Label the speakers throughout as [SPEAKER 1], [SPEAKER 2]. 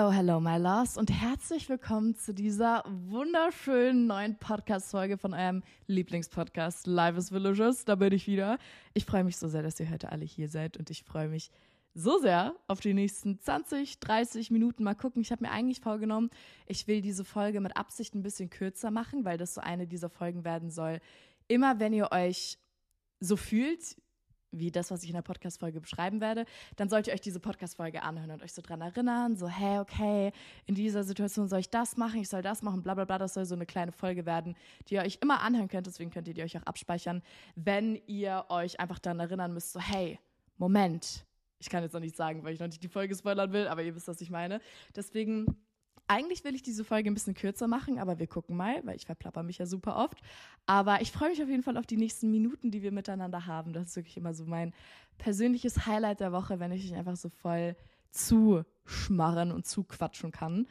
[SPEAKER 1] Hello, hello, my loves und herzlich willkommen zu dieser wunderschönen neuen Podcast-Folge von eurem Lieblingspodcast Live is Villages. Da bin ich wieder. Ich freue mich so sehr, dass ihr heute alle hier seid und ich freue mich so sehr auf die nächsten 20, 30 Minuten. Mal gucken. Ich habe mir eigentlich vorgenommen, ich will diese Folge mit Absicht ein bisschen kürzer machen, weil das so eine dieser Folgen werden soll. Immer wenn ihr euch so fühlt, wie das, was ich in der Podcast-Folge beschreiben werde, dann sollt ihr euch diese Podcast-Folge anhören und euch so dran erinnern, so, hey, okay, in dieser Situation soll ich das machen, ich soll das machen, bla bla bla, das soll so eine kleine Folge werden, die ihr euch immer anhören könnt, deswegen könnt ihr die euch auch abspeichern, wenn ihr euch einfach daran erinnern müsst, so, hey, Moment, ich kann jetzt noch nicht sagen, weil ich noch nicht die Folge spoilern will, aber ihr wisst, was ich meine. Deswegen eigentlich will ich diese Folge ein bisschen kürzer machen, aber wir gucken mal, weil ich verplapper mich ja super oft. Aber ich freue mich auf jeden Fall auf die nächsten Minuten, die wir miteinander haben. Das ist wirklich immer so mein persönliches Highlight der Woche, wenn ich mich einfach so voll zuschmarren und zuquatschen kann.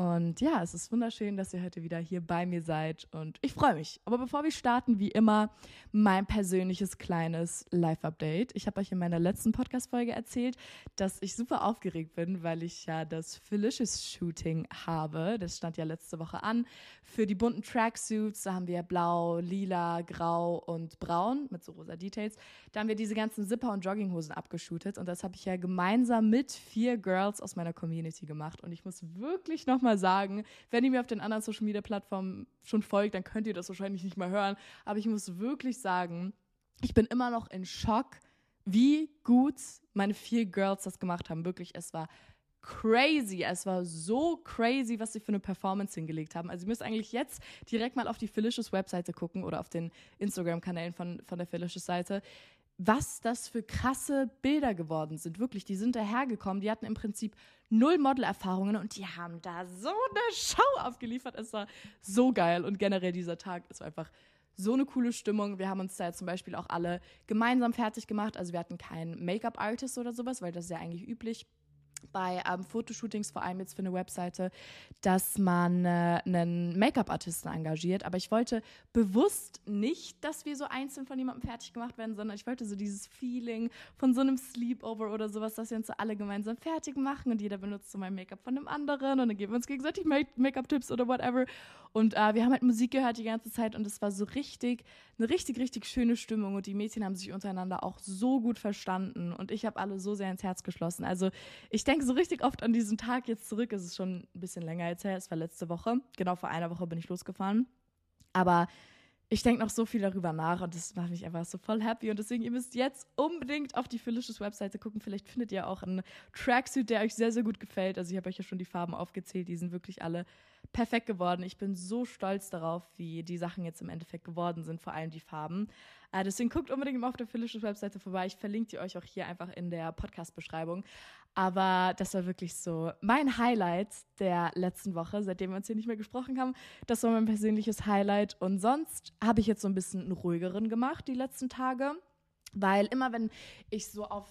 [SPEAKER 1] Und ja, es ist wunderschön, dass ihr heute wieder hier bei mir seid und ich freue mich. Aber bevor wir starten, wie immer, mein persönliches kleines Live-Update. Ich habe euch in meiner letzten Podcast-Folge erzählt, dass ich super aufgeregt bin, weil ich ja das Felicious-Shooting habe. Das stand ja letzte Woche an. Für die bunten Tracksuits, da haben wir blau, lila, grau und braun mit so rosa Details. Da haben wir diese ganzen Zipper und Jogginghosen abgeshootet und das habe ich ja gemeinsam mit vier Girls aus meiner Community gemacht. Und ich muss wirklich nochmal mal sagen, wenn ihr mir auf den anderen Social Media Plattformen schon folgt, dann könnt ihr das wahrscheinlich nicht mehr hören. Aber ich muss wirklich sagen, ich bin immer noch in Schock, wie gut meine vier Girls das gemacht haben. Wirklich, es war crazy. Es war so crazy, was sie für eine Performance hingelegt haben. Also ihr müsst eigentlich jetzt direkt mal auf die Felicious Webseite gucken oder auf den Instagram-Kanälen von, von der Felicious Seite was das für krasse Bilder geworden sind. Wirklich, die sind dahergekommen, die hatten im Prinzip null Modelerfahrungen und die haben da so eine Show aufgeliefert. Es war so geil und generell dieser Tag ist einfach so eine coole Stimmung. Wir haben uns da zum Beispiel auch alle gemeinsam fertig gemacht. Also wir hatten keinen Make-up-Artist oder sowas, weil das ist ja eigentlich üblich bei ähm, Fotoshootings, vor allem jetzt für eine Webseite, dass man äh, einen Make-up-Artisten engagiert. Aber ich wollte bewusst nicht, dass wir so einzeln von jemandem fertig gemacht werden, sondern ich wollte so dieses Feeling von so einem Sleepover oder sowas, dass wir uns so alle gemeinsam fertig machen und jeder benutzt so mein Make-up von dem anderen und dann geben wir uns gegenseitig Make-up-Tipps oder whatever. Und äh, wir haben halt Musik gehört die ganze Zeit und es war so richtig, eine richtig, richtig schöne Stimmung und die Mädchen haben sich untereinander auch so gut verstanden und ich habe alle so sehr ins Herz geschlossen. Also ich denke so richtig oft an diesen Tag jetzt zurück. Es ist schon ein bisschen länger jetzt her. Es war letzte Woche. Genau vor einer Woche bin ich losgefahren. Aber ich denke noch so viel darüber nach und das macht mich einfach so voll happy. Und deswegen, ihr müsst jetzt unbedingt auf die Felicious Webseite gucken. Vielleicht findet ihr auch einen Tracksuit, der euch sehr, sehr gut gefällt. Also ich habe euch ja schon die Farben aufgezählt. Die sind wirklich alle perfekt geworden. Ich bin so stolz darauf, wie die Sachen jetzt im Endeffekt geworden sind, vor allem die Farben. Äh, deswegen guckt unbedingt mal auf der Felicious Webseite vorbei. Ich verlinke die euch auch hier einfach in der Podcast-Beschreibung. Aber das war wirklich so mein Highlight der letzten Woche, seitdem wir uns hier nicht mehr gesprochen haben. Das war mein persönliches Highlight. Und sonst habe ich jetzt so ein bisschen einen ruhigeren gemacht die letzten Tage. Weil immer wenn ich so auf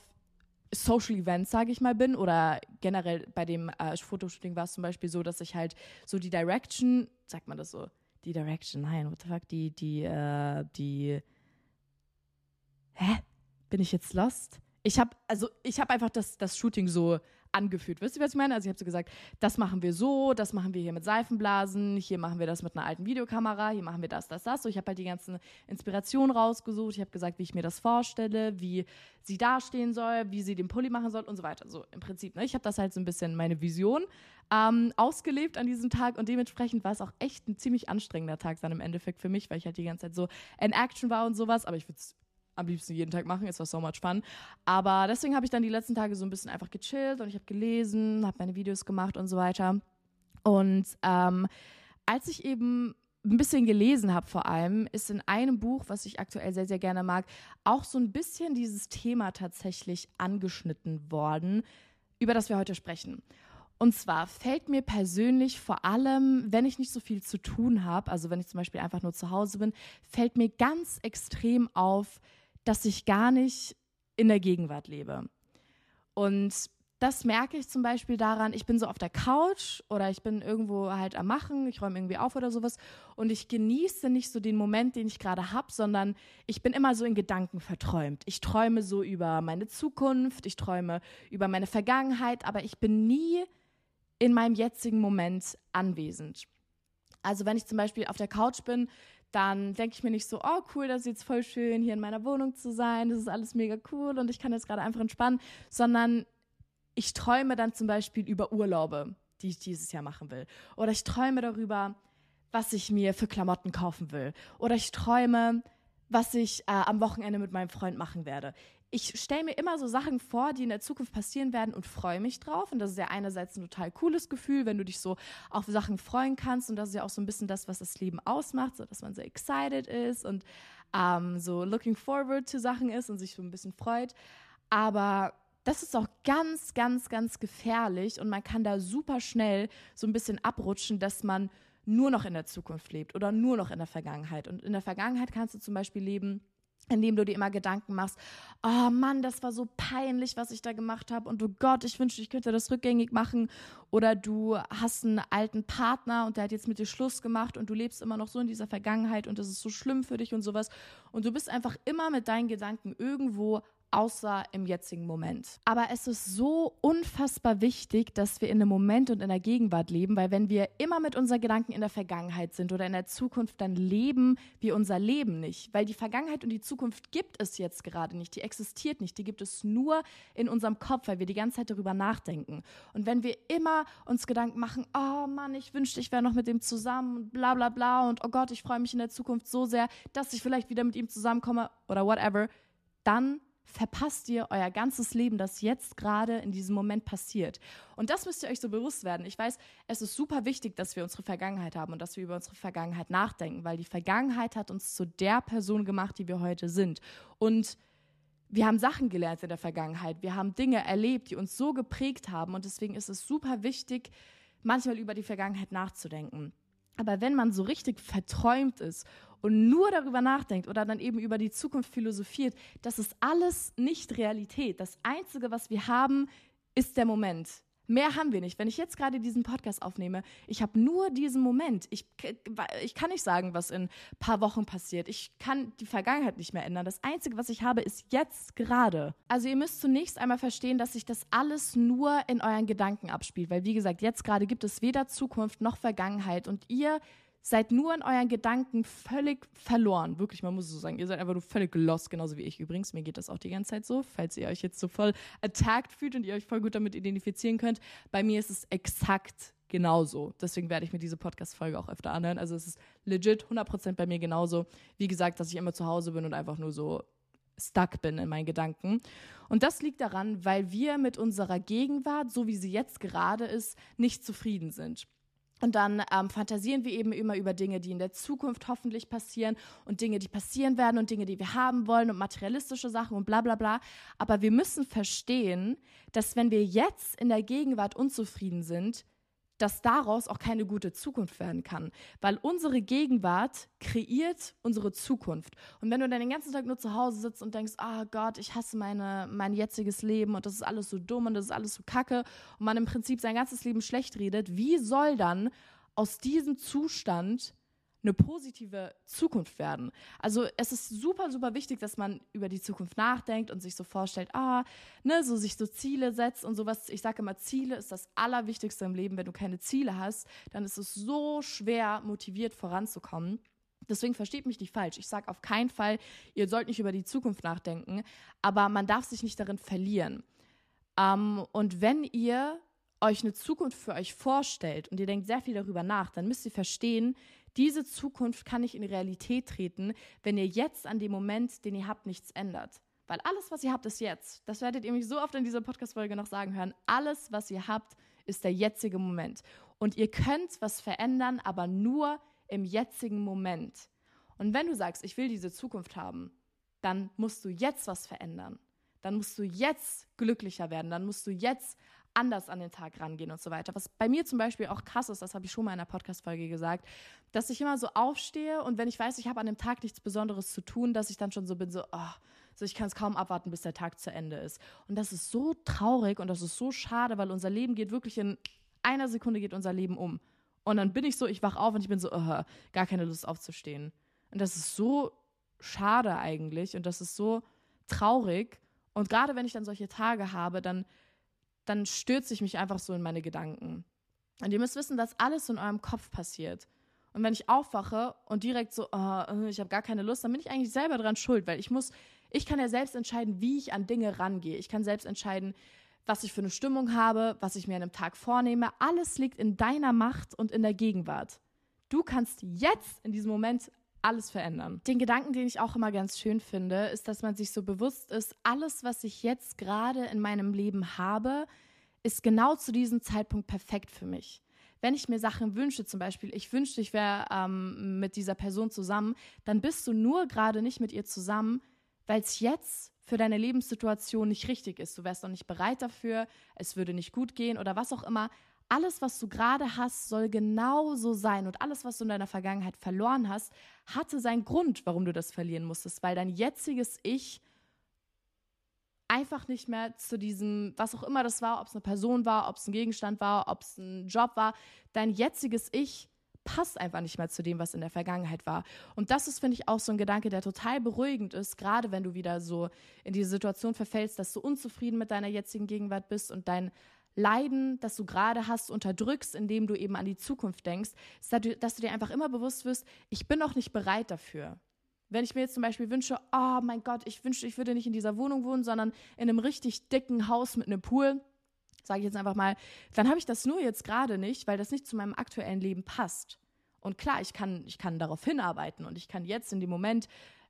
[SPEAKER 1] Social Events, sage ich mal, bin oder generell bei dem äh, Fotoshooting war es zum Beispiel so, dass ich halt so die Direction, sagt man das so, die Direction, nein, what the fuck, die, die, äh, die, hä? Bin ich jetzt lost? Ich habe also ich habe einfach das, das Shooting so angeführt. Wisst ihr, was ich meine? Also ich habe so gesagt, das machen wir so, das machen wir hier mit Seifenblasen, hier machen wir das mit einer alten Videokamera, hier machen wir das, das, das. So, ich habe halt die ganzen Inspirationen rausgesucht. Ich habe gesagt, wie ich mir das vorstelle, wie sie dastehen soll, wie sie den Pulli machen soll und so weiter. So im Prinzip. Ne? Ich habe das halt so ein bisschen meine Vision ähm, ausgelebt an diesem Tag und dementsprechend war es auch echt ein ziemlich anstrengender Tag dann im Endeffekt für mich, weil ich halt die ganze Zeit so in Action war und sowas. Aber ich würde es am liebsten jeden Tag machen. Es war so much fun. Aber deswegen habe ich dann die letzten Tage so ein bisschen einfach gechillt und ich habe gelesen, habe meine Videos gemacht und so weiter. Und ähm, als ich eben ein bisschen gelesen habe vor allem, ist in einem Buch, was ich aktuell sehr, sehr gerne mag, auch so ein bisschen dieses Thema tatsächlich angeschnitten worden, über das wir heute sprechen. Und zwar fällt mir persönlich vor allem, wenn ich nicht so viel zu tun habe, also wenn ich zum Beispiel einfach nur zu Hause bin, fällt mir ganz extrem auf, dass ich gar nicht in der Gegenwart lebe. Und das merke ich zum Beispiel daran, ich bin so auf der Couch oder ich bin irgendwo halt am Machen, ich räume irgendwie auf oder sowas und ich genieße nicht so den Moment, den ich gerade habe, sondern ich bin immer so in Gedanken verträumt. Ich träume so über meine Zukunft, ich träume über meine Vergangenheit, aber ich bin nie in meinem jetzigen Moment anwesend. Also wenn ich zum Beispiel auf der Couch bin, dann denke ich mir nicht so, oh cool, das ist jetzt voll schön, hier in meiner Wohnung zu sein, das ist alles mega cool und ich kann jetzt gerade einfach entspannen, sondern ich träume dann zum Beispiel über Urlaube, die ich dieses Jahr machen will. Oder ich träume darüber, was ich mir für Klamotten kaufen will. Oder ich träume, was ich äh, am Wochenende mit meinem Freund machen werde. Ich stelle mir immer so Sachen vor, die in der Zukunft passieren werden und freue mich drauf. Und das ist ja einerseits ein total cooles Gefühl, wenn du dich so auf Sachen freuen kannst. Und das ist ja auch so ein bisschen das, was das Leben ausmacht, so dass man so excited ist und ähm, so looking forward zu Sachen ist und sich so ein bisschen freut. Aber das ist auch ganz, ganz, ganz gefährlich und man kann da super schnell so ein bisschen abrutschen, dass man nur noch in der Zukunft lebt oder nur noch in der Vergangenheit. Und in der Vergangenheit kannst du zum Beispiel leben, indem du dir immer Gedanken machst, oh Mann, das war so peinlich, was ich da gemacht habe. Und du Gott, ich wünschte, ich könnte das rückgängig machen. Oder du hast einen alten Partner und der hat jetzt mit dir Schluss gemacht und du lebst immer noch so in dieser Vergangenheit und das ist so schlimm für dich und sowas. Und du bist einfach immer mit deinen Gedanken irgendwo außer im jetzigen Moment. Aber es ist so unfassbar wichtig, dass wir in dem Moment und in der Gegenwart leben, weil wenn wir immer mit unseren Gedanken in der Vergangenheit sind oder in der Zukunft, dann leben wir unser Leben nicht, weil die Vergangenheit und die Zukunft gibt es jetzt gerade nicht, die existiert nicht, die gibt es nur in unserem Kopf, weil wir die ganze Zeit darüber nachdenken. Und wenn wir immer uns Gedanken machen, oh Mann, ich wünschte, ich wäre noch mit dem zusammen und bla bla bla und oh Gott, ich freue mich in der Zukunft so sehr, dass ich vielleicht wieder mit ihm zusammenkomme oder whatever, dann verpasst ihr euer ganzes Leben, das jetzt gerade in diesem Moment passiert. Und das müsst ihr euch so bewusst werden. Ich weiß, es ist super wichtig, dass wir unsere Vergangenheit haben und dass wir über unsere Vergangenheit nachdenken, weil die Vergangenheit hat uns zu der Person gemacht, die wir heute sind. Und wir haben Sachen gelernt in der Vergangenheit. Wir haben Dinge erlebt, die uns so geprägt haben. Und deswegen ist es super wichtig, manchmal über die Vergangenheit nachzudenken. Aber wenn man so richtig verträumt ist und nur darüber nachdenkt oder dann eben über die Zukunft philosophiert, das ist alles nicht Realität. Das Einzige, was wir haben, ist der Moment. Mehr haben wir nicht. Wenn ich jetzt gerade diesen Podcast aufnehme, ich habe nur diesen Moment. Ich, ich kann nicht sagen, was in ein paar Wochen passiert. Ich kann die Vergangenheit nicht mehr ändern. Das Einzige, was ich habe, ist jetzt gerade. Also ihr müsst zunächst einmal verstehen, dass sich das alles nur in euren Gedanken abspielt. Weil wie gesagt, jetzt gerade gibt es weder Zukunft noch Vergangenheit. Und ihr seid nur in euren Gedanken völlig verloren. Wirklich, man muss es so sagen. Ihr seid einfach nur völlig lost, genauso wie ich übrigens. Mir geht das auch die ganze Zeit so, falls ihr euch jetzt so voll attacked fühlt und ihr euch voll gut damit identifizieren könnt. Bei mir ist es exakt genauso. Deswegen werde ich mir diese Podcast-Folge auch öfter anhören. Also es ist legit 100% bei mir genauso. Wie gesagt, dass ich immer zu Hause bin und einfach nur so stuck bin in meinen Gedanken. Und das liegt daran, weil wir mit unserer Gegenwart, so wie sie jetzt gerade ist, nicht zufrieden sind. Und dann ähm, fantasieren wir eben immer über Dinge, die in der Zukunft hoffentlich passieren und Dinge, die passieren werden und Dinge, die wir haben wollen und materialistische Sachen und bla bla bla. Aber wir müssen verstehen, dass wenn wir jetzt in der Gegenwart unzufrieden sind, dass daraus auch keine gute Zukunft werden kann. Weil unsere Gegenwart kreiert unsere Zukunft. Und wenn du dann den ganzen Tag nur zu Hause sitzt und denkst, ah oh Gott, ich hasse meine, mein jetziges Leben und das ist alles so dumm und das ist alles so kacke und man im Prinzip sein ganzes Leben schlecht redet, wie soll dann aus diesem Zustand eine positive Zukunft werden. Also es ist super, super wichtig, dass man über die Zukunft nachdenkt und sich so vorstellt, ah, ne, so sich so Ziele setzt und sowas. Ich sage immer, Ziele ist das Allerwichtigste im Leben. Wenn du keine Ziele hast, dann ist es so schwer, motiviert voranzukommen. Deswegen versteht mich nicht falsch. Ich sage auf keinen Fall, ihr sollt nicht über die Zukunft nachdenken, aber man darf sich nicht darin verlieren. Ähm, und wenn ihr euch eine Zukunft für euch vorstellt und ihr denkt sehr viel darüber nach, dann müsst ihr verstehen, diese Zukunft kann nicht in Realität treten, wenn ihr jetzt an dem Moment, den ihr habt, nichts ändert. Weil alles, was ihr habt, ist jetzt. Das werdet ihr mich so oft in dieser Podcast-Folge noch sagen hören. Alles, was ihr habt, ist der jetzige Moment. Und ihr könnt was verändern, aber nur im jetzigen Moment. Und wenn du sagst, ich will diese Zukunft haben, dann musst du jetzt was verändern. Dann musst du jetzt glücklicher werden. Dann musst du jetzt anders an den Tag rangehen und so weiter. Was bei mir zum Beispiel auch krass ist, das habe ich schon mal in einer Podcast-Folge gesagt, dass ich immer so aufstehe und wenn ich weiß, ich habe an dem Tag nichts Besonderes zu tun, dass ich dann schon so bin, so, oh, so ich kann es kaum abwarten, bis der Tag zu Ende ist. Und das ist so traurig und das ist so schade, weil unser Leben geht wirklich in einer Sekunde geht unser Leben um. Und dann bin ich so, ich wach auf und ich bin so, oh, gar keine Lust aufzustehen. Und das ist so schade eigentlich und das ist so traurig. Und gerade wenn ich dann solche Tage habe, dann dann stürze ich mich einfach so in meine Gedanken. Und ihr müsst wissen, dass alles in eurem Kopf passiert. Und wenn ich aufwache und direkt so, oh, ich habe gar keine Lust, dann bin ich eigentlich selber dran schuld, weil ich muss, ich kann ja selbst entscheiden, wie ich an Dinge rangehe. Ich kann selbst entscheiden, was ich für eine Stimmung habe, was ich mir an einem Tag vornehme. Alles liegt in deiner Macht und in der Gegenwart. Du kannst jetzt in diesem Moment alles verändern. Den Gedanken, den ich auch immer ganz schön finde, ist, dass man sich so bewusst ist, alles, was ich jetzt gerade in meinem Leben habe, ist genau zu diesem Zeitpunkt perfekt für mich. Wenn ich mir Sachen wünsche, zum Beispiel, ich wünschte, ich wäre ähm, mit dieser Person zusammen, dann bist du nur gerade nicht mit ihr zusammen, weil es jetzt für deine Lebenssituation nicht richtig ist. Du wärst noch nicht bereit dafür, es würde nicht gut gehen oder was auch immer alles, was du gerade hast, soll genau so sein. Und alles, was du in deiner Vergangenheit verloren hast, hatte seinen Grund, warum du das verlieren musstest, weil dein jetziges Ich einfach nicht mehr zu diesem, was auch immer das war, ob es eine Person war, ob es ein Gegenstand war, ob es ein Job war, dein jetziges Ich passt einfach nicht mehr zu dem, was in der Vergangenheit war. Und das ist, finde ich, auch so ein Gedanke, der total beruhigend ist, gerade wenn du wieder so in diese Situation verfällst, dass du unzufrieden mit deiner jetzigen Gegenwart bist und dein Leiden, das du gerade hast, unterdrückst, indem du eben an die Zukunft denkst, dass du dir einfach immer bewusst wirst, ich bin noch nicht bereit dafür. Wenn ich mir jetzt zum Beispiel wünsche, oh mein Gott, ich wünsche, ich würde nicht in dieser Wohnung wohnen, sondern in einem richtig dicken Haus mit einem Pool, sage ich jetzt einfach mal, dann habe ich das nur jetzt gerade nicht, weil das nicht zu meinem aktuellen Leben passt. Und klar, ich kann, ich kann darauf hinarbeiten und ich kann jetzt in dem Moment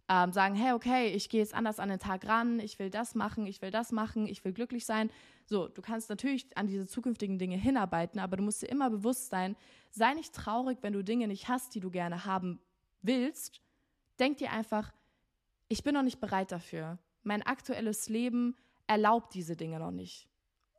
[SPEAKER 1] ähm, sagen, hey, okay, ich gehe jetzt anders an den Tag ran, ich will das machen, ich will das machen, ich will glücklich sein. So, du kannst natürlich an diese zukünftigen Dinge hinarbeiten, aber du musst dir immer bewusst sein, sei nicht traurig, wenn du Dinge nicht hast, die du gerne haben willst. Denk dir einfach, ich bin noch nicht bereit dafür. Mein aktuelles Leben erlaubt diese Dinge noch nicht.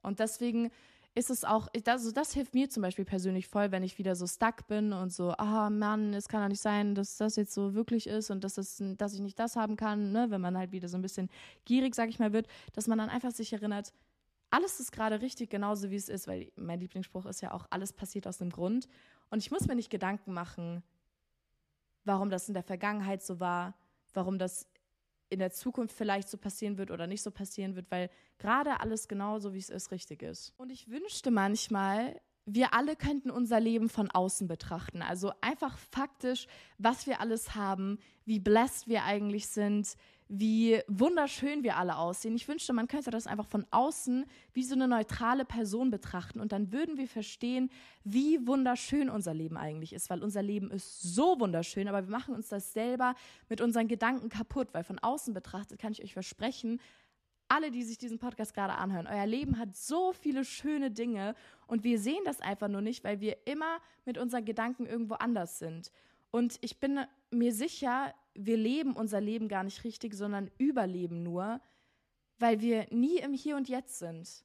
[SPEAKER 1] Und deswegen ist es auch, also das hilft mir zum Beispiel persönlich voll, wenn ich wieder so stuck bin und so, ah Mann, es kann doch nicht sein, dass das jetzt so wirklich ist und dass, es, dass ich nicht das haben kann, ne? wenn man halt wieder so ein bisschen gierig, sag ich mal, wird, dass man dann einfach sich erinnert, alles ist gerade richtig, genauso wie es ist, weil mein Lieblingsspruch ist ja auch, alles passiert aus dem Grund. Und ich muss mir nicht Gedanken machen, warum das in der Vergangenheit so war, warum das in der Zukunft vielleicht so passieren wird oder nicht so passieren wird, weil gerade alles genauso, wie es ist, richtig ist. Und ich wünschte manchmal, wir alle könnten unser Leben von außen betrachten. Also einfach faktisch, was wir alles haben, wie blessed wir eigentlich sind, wie wunderschön wir alle aussehen. Ich wünschte, man könnte das einfach von außen wie so eine neutrale Person betrachten und dann würden wir verstehen, wie wunderschön unser Leben eigentlich ist, weil unser Leben ist so wunderschön, aber wir machen uns das selber mit unseren Gedanken kaputt, weil von außen betrachtet kann ich euch versprechen, alle, die sich diesen Podcast gerade anhören, euer Leben hat so viele schöne Dinge und wir sehen das einfach nur nicht, weil wir immer mit unseren Gedanken irgendwo anders sind. Und ich bin mir sicher, wir leben unser Leben gar nicht richtig, sondern überleben nur, weil wir nie im Hier und Jetzt sind.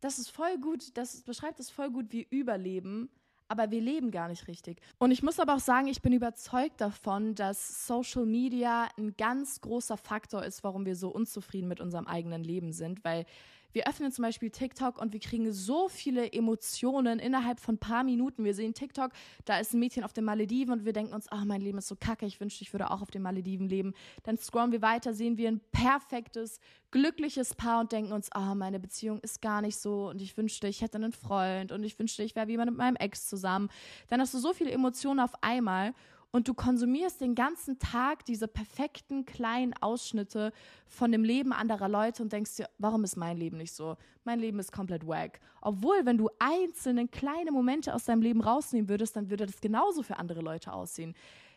[SPEAKER 1] Das ist voll gut, das beschreibt es voll gut wie Überleben, aber wir leben gar nicht richtig. Und ich muss aber auch sagen, ich bin überzeugt davon, dass Social Media ein ganz großer Faktor ist, warum wir so unzufrieden mit unserem eigenen Leben sind, weil wir öffnen zum Beispiel TikTok und wir kriegen so viele Emotionen innerhalb von ein paar Minuten. Wir sehen TikTok, da ist ein Mädchen auf den Malediven und wir denken uns, ach, mein Leben ist so kacke, ich wünschte, ich würde auch auf den Malediven leben. Dann scrollen wir weiter, sehen wir ein perfektes, glückliches Paar und denken uns, ah, oh, meine Beziehung ist gar nicht so und ich wünschte, ich hätte einen Freund und ich wünschte, ich wäre wie mit meinem Ex zusammen. Dann hast du so viele Emotionen auf einmal und du konsumierst den ganzen Tag diese perfekten kleinen Ausschnitte von dem Leben anderer Leute und denkst dir, warum ist mein Leben nicht so? Mein Leben ist komplett wack. Obwohl, wenn du einzelne kleine Momente aus deinem Leben rausnehmen würdest, dann würde das genauso für andere Leute aussehen.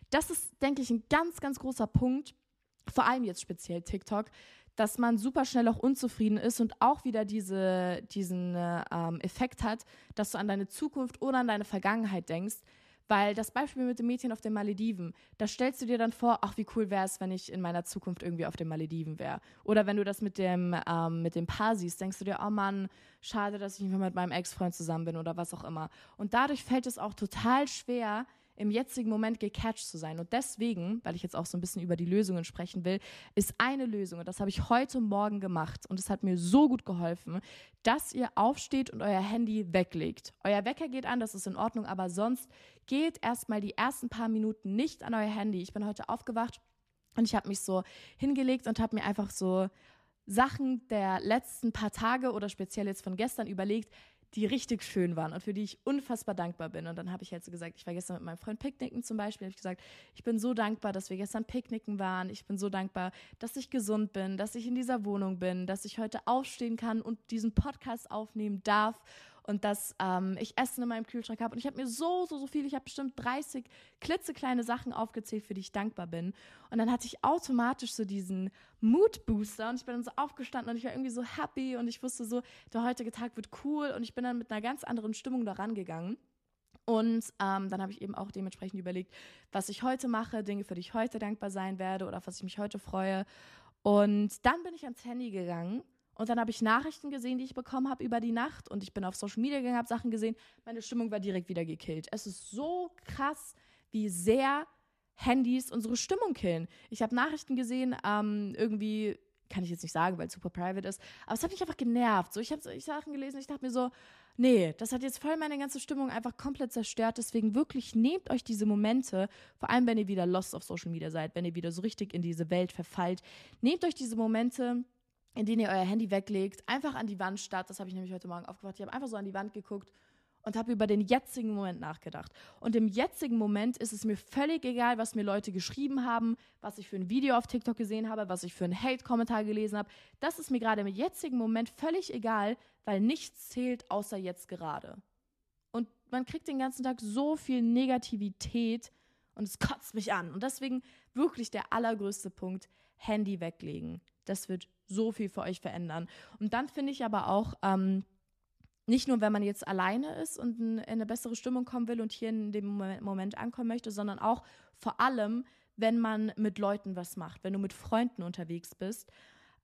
[SPEAKER 1] Das ist, denke ich, ein ganz, ganz großer Punkt, vor allem jetzt speziell TikTok, dass man super schnell auch unzufrieden ist und auch wieder diese, diesen äh, ähm, Effekt hat, dass du an deine Zukunft oder an deine Vergangenheit denkst, weil das Beispiel mit dem Mädchen auf den Malediven, da stellst du dir dann vor, ach, wie cool wäre es, wenn ich in meiner Zukunft irgendwie auf den Malediven wäre. Oder wenn du das mit dem, ähm, mit dem Paar siehst, denkst du dir, oh Mann, schade, dass ich nicht mehr mit meinem Ex-Freund zusammen bin oder was auch immer. Und dadurch fällt es auch total schwer, im jetzigen Moment gecatcht zu sein. Und deswegen, weil ich jetzt auch so ein bisschen über die Lösungen sprechen will, ist eine Lösung, und das habe ich heute Morgen gemacht und es hat mir so gut geholfen, dass ihr aufsteht und euer Handy weglegt. Euer Wecker geht an, das ist in Ordnung, aber sonst geht erstmal die ersten paar Minuten nicht an euer Handy. Ich bin heute aufgewacht und ich habe mich so hingelegt und habe mir einfach so Sachen der letzten paar Tage oder speziell jetzt von gestern überlegt, die richtig schön waren und für die ich unfassbar dankbar bin. Und dann habe ich halt so gesagt, ich war gestern mit meinem Freund picknicken zum Beispiel, habe ich gesagt, ich bin so dankbar, dass wir gestern picknicken waren. Ich bin so dankbar, dass ich gesund bin, dass ich in dieser Wohnung bin, dass ich heute aufstehen kann und diesen Podcast aufnehmen darf und dass ähm, ich Essen in meinem Kühlschrank habe. Und ich habe mir so, so, so viel, ich habe bestimmt 30 klitzekleine Sachen aufgezählt, für die ich dankbar bin. Und dann hatte ich automatisch so diesen Mood-Booster und ich bin dann so aufgestanden und ich war irgendwie so happy und ich wusste so, der heutige Tag wird cool und ich bin dann mit einer ganz anderen Stimmung da rangegangen. Und ähm, dann habe ich eben auch dementsprechend überlegt, was ich heute mache, Dinge, für die ich heute dankbar sein werde oder auf was ich mich heute freue. Und dann bin ich ans Handy gegangen und dann habe ich Nachrichten gesehen, die ich bekommen habe über die Nacht. Und ich bin auf Social Media gegangen, habe Sachen gesehen. Meine Stimmung war direkt wieder gekillt. Es ist so krass, wie sehr Handys unsere Stimmung killen. Ich habe Nachrichten gesehen, ähm, irgendwie, kann ich jetzt nicht sagen, weil es super private ist, aber es hat mich einfach genervt. So, ich habe ich Sachen gelesen, ich dachte mir so, nee, das hat jetzt voll meine ganze Stimmung einfach komplett zerstört. Deswegen wirklich nehmt euch diese Momente, vor allem wenn ihr wieder lost auf Social Media seid, wenn ihr wieder so richtig in diese Welt verfallt, nehmt euch diese Momente, in denen ihr euer Handy weglegt, einfach an die Wand starrt. Das habe ich nämlich heute Morgen aufgewacht. Ich habe einfach so an die Wand geguckt und habe über den jetzigen Moment nachgedacht. Und im jetzigen Moment ist es mir völlig egal, was mir Leute geschrieben haben, was ich für ein Video auf TikTok gesehen habe, was ich für einen Hate-Kommentar gelesen habe. Das ist mir gerade im jetzigen Moment völlig egal, weil nichts zählt außer jetzt gerade. Und man kriegt den ganzen Tag so viel Negativität und es kotzt mich an. Und deswegen wirklich der allergrößte Punkt, Handy weglegen. Das wird so viel für euch verändern. Und dann finde ich aber auch, ähm, nicht nur, wenn man jetzt alleine ist und in eine bessere Stimmung kommen will und hier in dem Moment ankommen möchte, sondern auch vor allem, wenn man mit Leuten was macht, wenn du mit Freunden unterwegs bist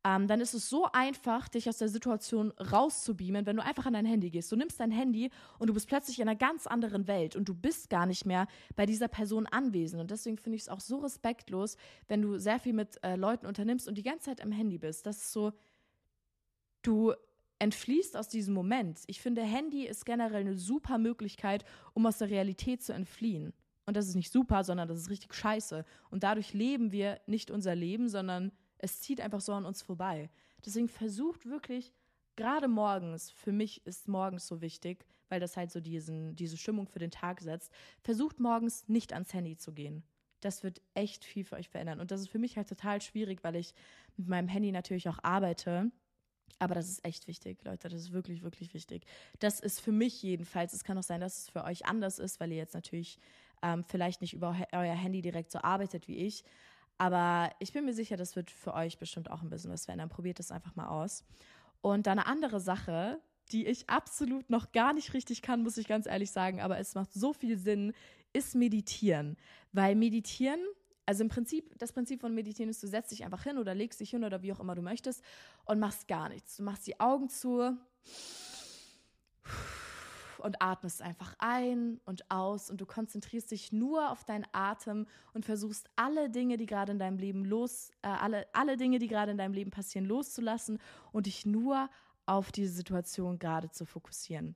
[SPEAKER 1] ähm, dann ist es so einfach, dich aus der Situation rauszubeamen, wenn du einfach an dein Handy gehst. Du nimmst dein Handy und du bist plötzlich in einer ganz anderen Welt und du bist gar nicht mehr bei dieser Person anwesend. Und deswegen finde ich es auch so respektlos, wenn du sehr viel mit äh, Leuten unternimmst und die ganze Zeit am Handy bist. Das ist so, du entfließt aus diesem Moment. Ich finde, Handy ist generell eine super Möglichkeit, um aus der Realität zu entfliehen. Und das ist nicht super, sondern das ist richtig scheiße. Und dadurch leben wir nicht unser Leben, sondern es zieht einfach so an uns vorbei. Deswegen versucht wirklich, gerade morgens, für mich ist morgens so wichtig, weil das halt so diesen, diese Stimmung für den Tag setzt, versucht morgens nicht ans Handy zu gehen. Das wird echt viel für euch verändern. Und das ist für mich halt total schwierig, weil ich mit meinem Handy natürlich auch arbeite. Aber das ist echt wichtig, Leute. Das ist wirklich, wirklich wichtig. Das ist für mich jedenfalls. Es kann auch sein, dass es für euch anders ist, weil ihr jetzt natürlich ähm, vielleicht nicht über euer Handy direkt so arbeitet wie ich. Aber ich bin mir sicher, das wird für euch bestimmt auch ein bisschen was verändern. Probiert das einfach mal aus. Und dann eine andere Sache, die ich absolut noch gar nicht richtig kann, muss ich ganz ehrlich sagen, aber es macht so viel Sinn, ist meditieren. Weil meditieren, also im Prinzip, das Prinzip von meditieren ist, du setzt dich einfach hin oder legst dich hin oder wie auch immer du möchtest und machst gar nichts. Du machst die Augen zu und atmest einfach ein und aus und du konzentrierst dich nur auf deinen Atem und versuchst alle Dinge, die gerade in deinem Leben los, äh, alle, alle Dinge, die gerade in deinem Leben passieren, loszulassen und dich nur auf diese Situation gerade zu fokussieren.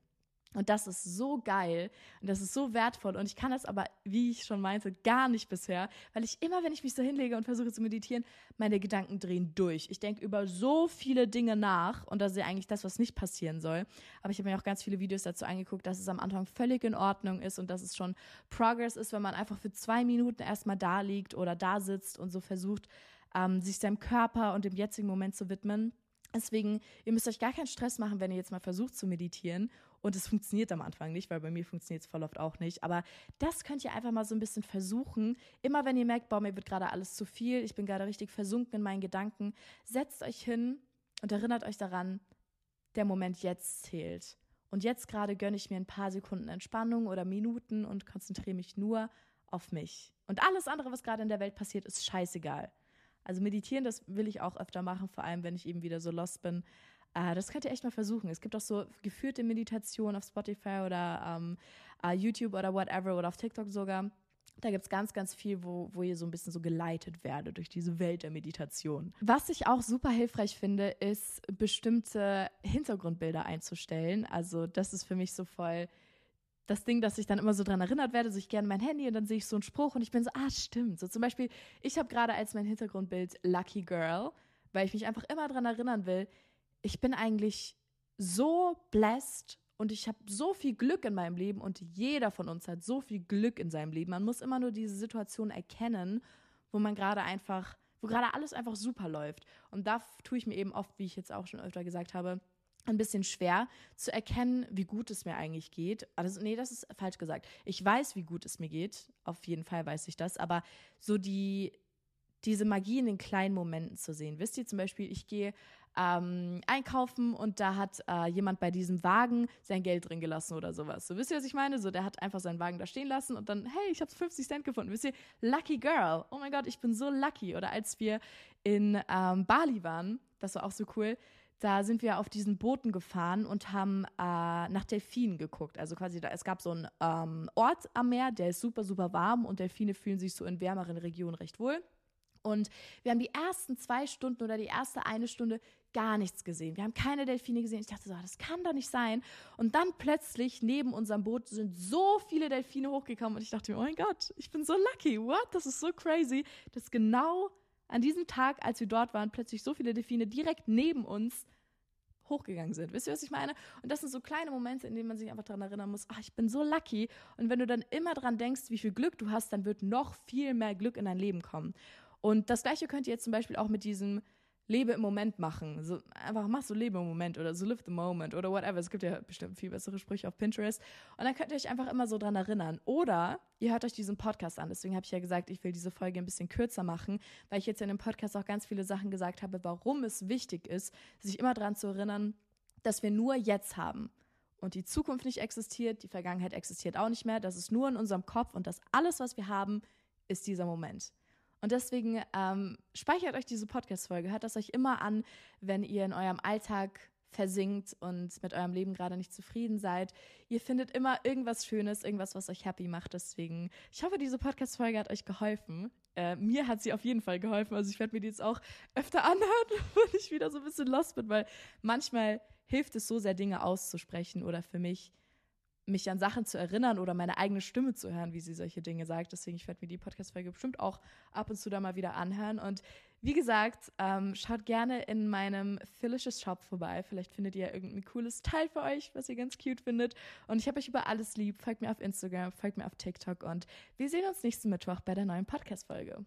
[SPEAKER 1] Und das ist so geil und das ist so wertvoll. Und ich kann das aber, wie ich schon meinte, gar nicht bisher, weil ich immer, wenn ich mich so hinlege und versuche zu meditieren, meine Gedanken drehen durch. Ich denke über so viele Dinge nach und das ist ja eigentlich das, was nicht passieren soll. Aber ich habe mir auch ganz viele Videos dazu angeguckt, dass es am Anfang völlig in Ordnung ist und dass es schon Progress ist, wenn man einfach für zwei Minuten erstmal da liegt oder da sitzt und so versucht, ähm, sich seinem Körper und dem jetzigen Moment zu widmen. Deswegen, ihr müsst euch gar keinen Stress machen, wenn ihr jetzt mal versucht zu meditieren und es funktioniert am Anfang nicht, weil bei mir funktioniert es voll oft auch nicht. Aber das könnt ihr einfach mal so ein bisschen versuchen. Immer wenn ihr merkt, boah, mir wird gerade alles zu viel, ich bin gerade richtig versunken in meinen Gedanken, setzt euch hin und erinnert euch daran, der Moment jetzt zählt. Und jetzt gerade gönne ich mir ein paar Sekunden Entspannung oder Minuten und konzentriere mich nur auf mich. Und alles andere, was gerade in der Welt passiert, ist scheißegal. Also meditieren, das will ich auch öfter machen, vor allem wenn ich eben wieder so lost bin. Äh, das könnt ihr echt mal versuchen. Es gibt auch so geführte Meditationen auf Spotify oder ähm, uh, YouTube oder whatever oder auf TikTok sogar. Da gibt es ganz, ganz viel, wo, wo ihr so ein bisschen so geleitet werdet durch diese Welt der Meditation. Was ich auch super hilfreich finde, ist bestimmte Hintergrundbilder einzustellen. Also das ist für mich so voll das Ding, dass ich dann immer so dran erinnert werde, so ich gerne mein Handy und dann sehe ich so einen Spruch und ich bin so, ah, stimmt. So zum Beispiel, ich habe gerade als mein Hintergrundbild Lucky Girl, weil ich mich einfach immer dran erinnern will, ich bin eigentlich so blessed und ich habe so viel Glück in meinem Leben und jeder von uns hat so viel Glück in seinem Leben. Man muss immer nur diese Situation erkennen, wo man gerade einfach, wo gerade alles einfach super läuft. Und da tue ich mir eben oft, wie ich jetzt auch schon öfter gesagt habe, ein bisschen schwer zu erkennen, wie gut es mir eigentlich geht. Also, nee, das ist falsch gesagt. Ich weiß, wie gut es mir geht. Auf jeden Fall weiß ich das. Aber so die, diese Magie in den kleinen Momenten zu sehen. Wisst ihr zum Beispiel, ich gehe ähm, einkaufen und da hat äh, jemand bei diesem Wagen sein Geld drin gelassen oder sowas. So, wisst ihr, was ich meine? So, der hat einfach seinen Wagen da stehen lassen und dann, hey, ich habe 50 Cent gefunden. Wisst ihr, lucky girl. Oh mein Gott, ich bin so lucky. Oder als wir in ähm, Bali waren, das war auch so cool, da sind wir auf diesen Booten gefahren und haben äh, nach Delfinen geguckt. Also quasi, da, es gab so einen ähm, Ort am Meer, der ist super, super warm und Delfine fühlen sich so in wärmeren Regionen recht wohl. Und wir haben die ersten zwei Stunden oder die erste eine Stunde gar nichts gesehen. Wir haben keine Delfine gesehen. Ich dachte so, das kann doch nicht sein. Und dann plötzlich neben unserem Boot sind so viele Delfine hochgekommen und ich dachte mir, oh mein Gott, ich bin so lucky. What? Das ist so crazy, dass genau an diesem Tag, als wir dort waren, plötzlich so viele Delfine direkt neben uns hochgegangen sind. Wisst ihr, was ich meine? Und das sind so kleine Momente, in denen man sich einfach daran erinnern muss, ach, ich bin so lucky. Und wenn du dann immer daran denkst, wie viel Glück du hast, dann wird noch viel mehr Glück in dein Leben kommen. Und das gleiche könnt ihr jetzt zum Beispiel auch mit diesem Lebe im Moment machen. So, einfach mach so Lebe im Moment oder so live the moment oder whatever. Es gibt ja bestimmt viel bessere Sprüche auf Pinterest. Und dann könnt ihr euch einfach immer so dran erinnern. Oder ihr hört euch diesen Podcast an. Deswegen habe ich ja gesagt, ich will diese Folge ein bisschen kürzer machen, weil ich jetzt in dem Podcast auch ganz viele Sachen gesagt habe, warum es wichtig ist, sich immer daran zu erinnern, dass wir nur jetzt haben. Und die Zukunft nicht existiert, die Vergangenheit existiert auch nicht mehr. Das ist nur in unserem Kopf und das alles, was wir haben, ist dieser Moment. Und deswegen ähm, speichert euch diese Podcast-Folge, hört das euch immer an, wenn ihr in eurem Alltag versinkt und mit eurem Leben gerade nicht zufrieden seid. Ihr findet immer irgendwas Schönes, irgendwas, was euch happy macht. Deswegen, ich hoffe, diese Podcast-Folge hat euch geholfen. Äh, mir hat sie auf jeden Fall geholfen. Also ich werde mir die jetzt auch öfter anhören, wenn ich wieder so ein bisschen lost bin, weil manchmal hilft es so sehr, Dinge auszusprechen oder für mich mich an Sachen zu erinnern oder meine eigene Stimme zu hören, wie sie solche Dinge sagt. Deswegen, ich werde mir die Podcast-Folge bestimmt auch ab und zu da mal wieder anhören. Und wie gesagt, ähm, schaut gerne in meinem Phyllisches Shop vorbei. Vielleicht findet ihr irgendein cooles Teil für euch, was ihr ganz cute findet. Und ich habe euch über alles lieb. Folgt mir auf Instagram, folgt mir auf TikTok und wir sehen uns nächsten Mittwoch bei der neuen Podcast-Folge.